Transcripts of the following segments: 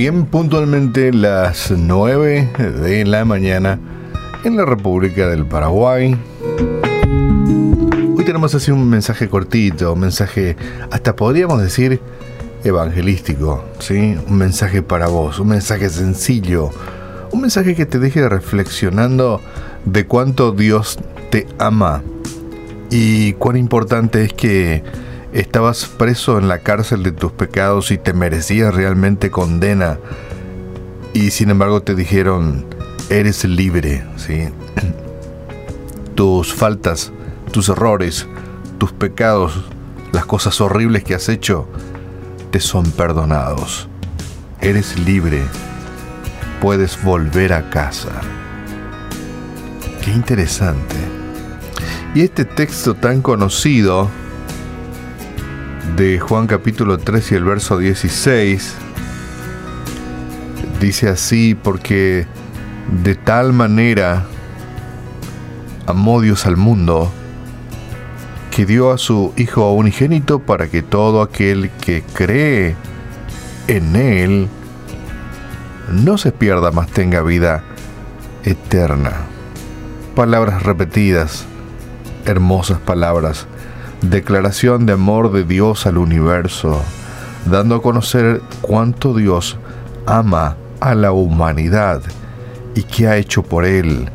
bien puntualmente las 9 de la mañana en la República del Paraguay. Hoy tenemos así un mensaje cortito, un mensaje hasta podríamos decir evangelístico, ¿sí? Un mensaje para vos, un mensaje sencillo, un mensaje que te deje reflexionando de cuánto Dios te ama y cuán importante es que estabas preso en la cárcel de tus pecados y te merecías realmente condena y sin embargo te dijeron eres libre, ¿sí? Tus faltas, tus errores, tus pecados, las cosas horribles que has hecho, te son perdonados. Eres libre. Puedes volver a casa. Qué interesante. Y este texto tan conocido de Juan capítulo 3 y el verso 16 dice así porque de tal manera amó Dios al mundo que dio a su Hijo unigénito para que todo aquel que cree en Él no se pierda, más tenga vida eterna. Palabras repetidas, hermosas palabras, declaración de amor de Dios al universo, dando a conocer cuánto Dios ama a la humanidad y qué ha hecho por él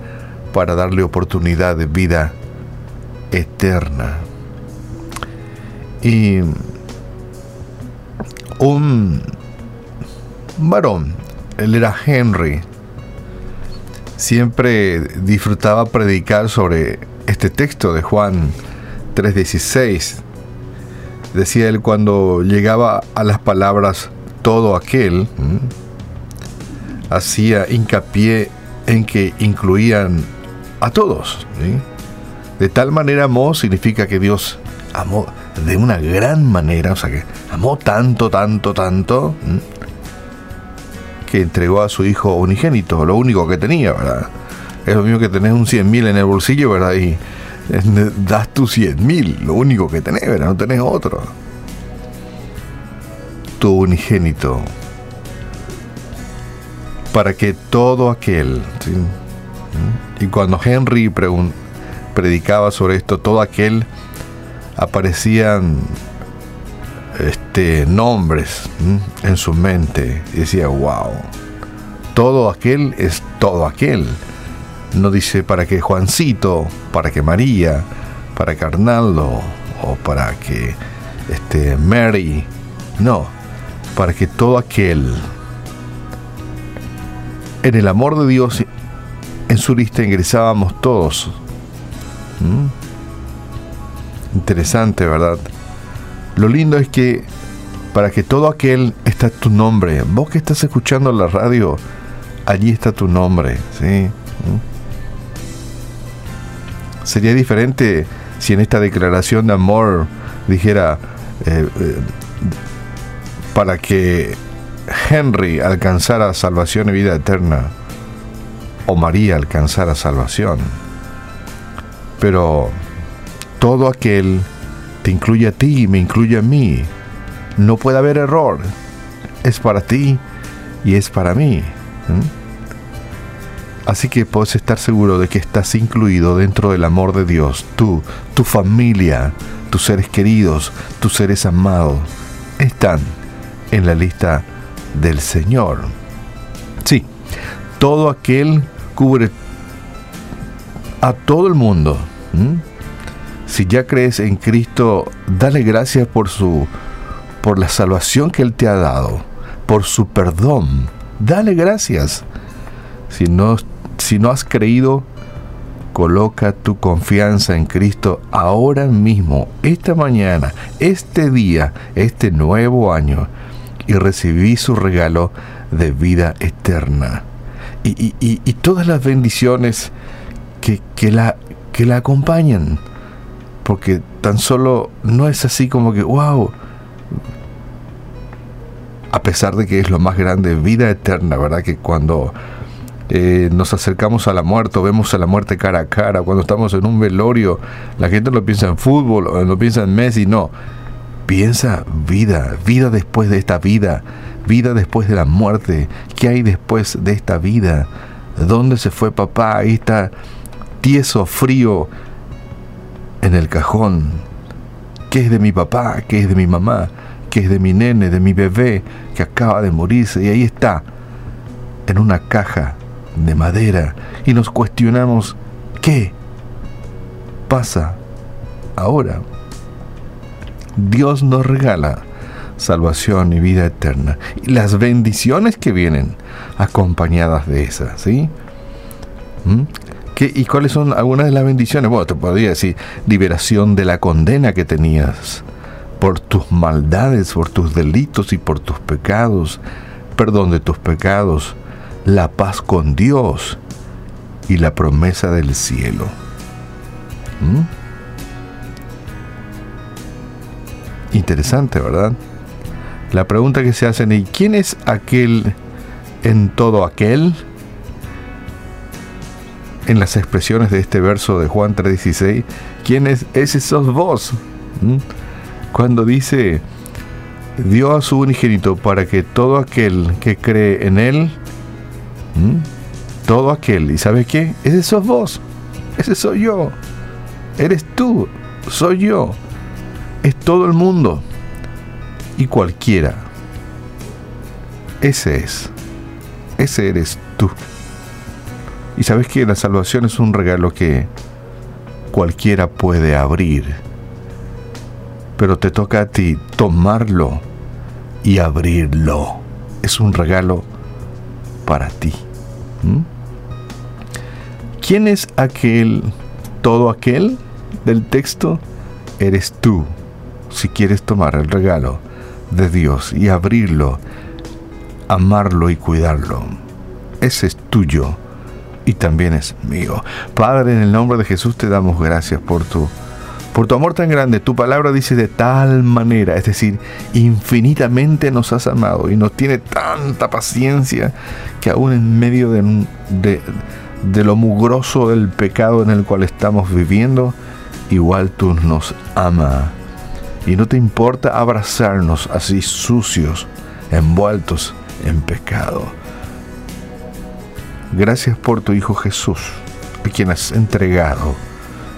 para darle oportunidad de vida eterna. Y un varón, él era Henry, siempre disfrutaba predicar sobre este texto de Juan 3:16. Decía él cuando llegaba a las palabras todo aquel, hacía hincapié en que incluían a todos. De tal manera amó significa que Dios amó de una gran manera, o sea que amó tanto, tanto, tanto, que entregó a su hijo unigénito, lo único que tenía, ¿verdad? Es lo mismo que tenés un 100 mil en el bolsillo, ¿verdad? Y das tus 100 mil, lo único que tenés, ¿verdad? No tenés otro. Tu unigénito para que todo aquel, y cuando Henry predicaba sobre esto, todo aquel aparecían este, nombres en su mente. Y decía, wow, todo aquel es todo aquel. No dice para que Juancito, para que María, para que Arnaldo o para que este, Mary. No, para que todo aquel en el amor de Dios, en su lista ingresábamos todos. ¿Mm? Interesante, ¿verdad? Lo lindo es que para que todo aquel está tu nombre. Vos que estás escuchando la radio, allí está tu nombre. ¿sí? Sería diferente si en esta declaración de amor dijera, eh, eh, para que Henry alcanzara salvación y vida eterna, o María alcanzara salvación. Pero todo aquel te incluye a ti y me incluye a mí. No puede haber error. Es para ti y es para mí. Así que puedes estar seguro de que estás incluido dentro del amor de Dios. Tú, tu familia, tus seres queridos, tus seres amados, están en la lista del Señor. Sí, todo aquel cubre a todo el mundo. Si ya crees en Cristo, dale gracias por su por la salvación que él te ha dado, por su perdón. Dale gracias. Si no si no has creído, coloca tu confianza en Cristo ahora mismo, esta mañana, este día, este nuevo año y recibí su regalo de vida eterna. Y, todas las bendiciones que, que, la, que la acompañan. Porque tan solo no es así como que, wow, a pesar de que es lo más grande, vida eterna, ¿verdad? Que cuando eh, nos acercamos a la muerte, vemos a la muerte cara a cara, cuando estamos en un velorio, la gente no piensa en fútbol, no piensa en Messi, no. Piensa vida, vida después de esta vida, vida después de la muerte, qué hay después de esta vida, dónde se fue papá, ahí está tieso, frío en el cajón, qué es de mi papá, qué es de mi mamá, qué es de mi nene, de mi bebé que acaba de morirse, y ahí está, en una caja de madera, y nos cuestionamos, ¿qué pasa ahora? Dios nos regala salvación y vida eterna. Y las bendiciones que vienen acompañadas de esas, ¿sí? ¿Mm? ¿Qué, ¿Y cuáles son algunas de las bendiciones? Bueno, te podría decir liberación de la condena que tenías por tus maldades, por tus delitos y por tus pecados, perdón de tus pecados, la paz con Dios y la promesa del cielo. ¿Mm? Interesante, ¿verdad? La pregunta que se hacen, ¿y quién es aquel en todo aquel? En las expresiones de este verso de Juan 3:16, ¿quién es? Ese sos vos. ¿Mm? Cuando dice, dio a su unigénito para que todo aquel que cree en él, ¿Mm? todo aquel, ¿y sabe qué? Ese sos vos, ese soy yo, eres tú, soy yo es todo el mundo y cualquiera. Ese es. Ese eres tú. Y sabes que la salvación es un regalo que cualquiera puede abrir. Pero te toca a ti tomarlo y abrirlo. Es un regalo para ti. ¿Quién es aquel, todo aquel del texto? Eres tú si quieres tomar el regalo de Dios y abrirlo, amarlo y cuidarlo. Ese es tuyo y también es mío. Padre, en el nombre de Jesús te damos gracias por tu por tu amor tan grande. Tu palabra dice de tal manera, es decir, infinitamente nos has amado y nos tiene tanta paciencia que aún en medio de, de, lo mugroso del pecado en el cual estamos viviendo, igual tú nos amas y no te importa abrazarnos así sucios, envueltos en pecado. Gracias por tu Hijo Jesús, a quien has entregado.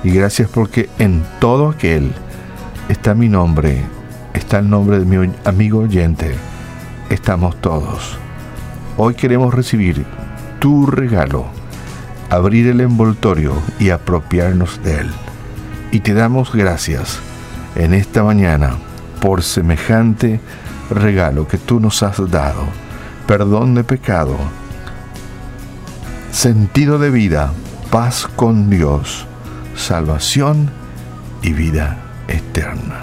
Y gracias porque en todo aquel está mi nombre, está el nombre de mi amigo oyente. Estamos todos. Hoy queremos recibir tu regalo, abrir el envoltorio y apropiarnos de él. Y te damos gracias en esta mañana por semejante regalo que tú nos has dado, perdón de pecado, sentido de vida, paz con Dios, salvación y vida eterna.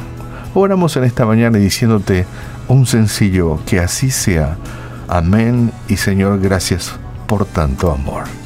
Oramos en esta mañana diciéndote un sencillo, que así sea. Amén y Señor, gracias por tanto amor.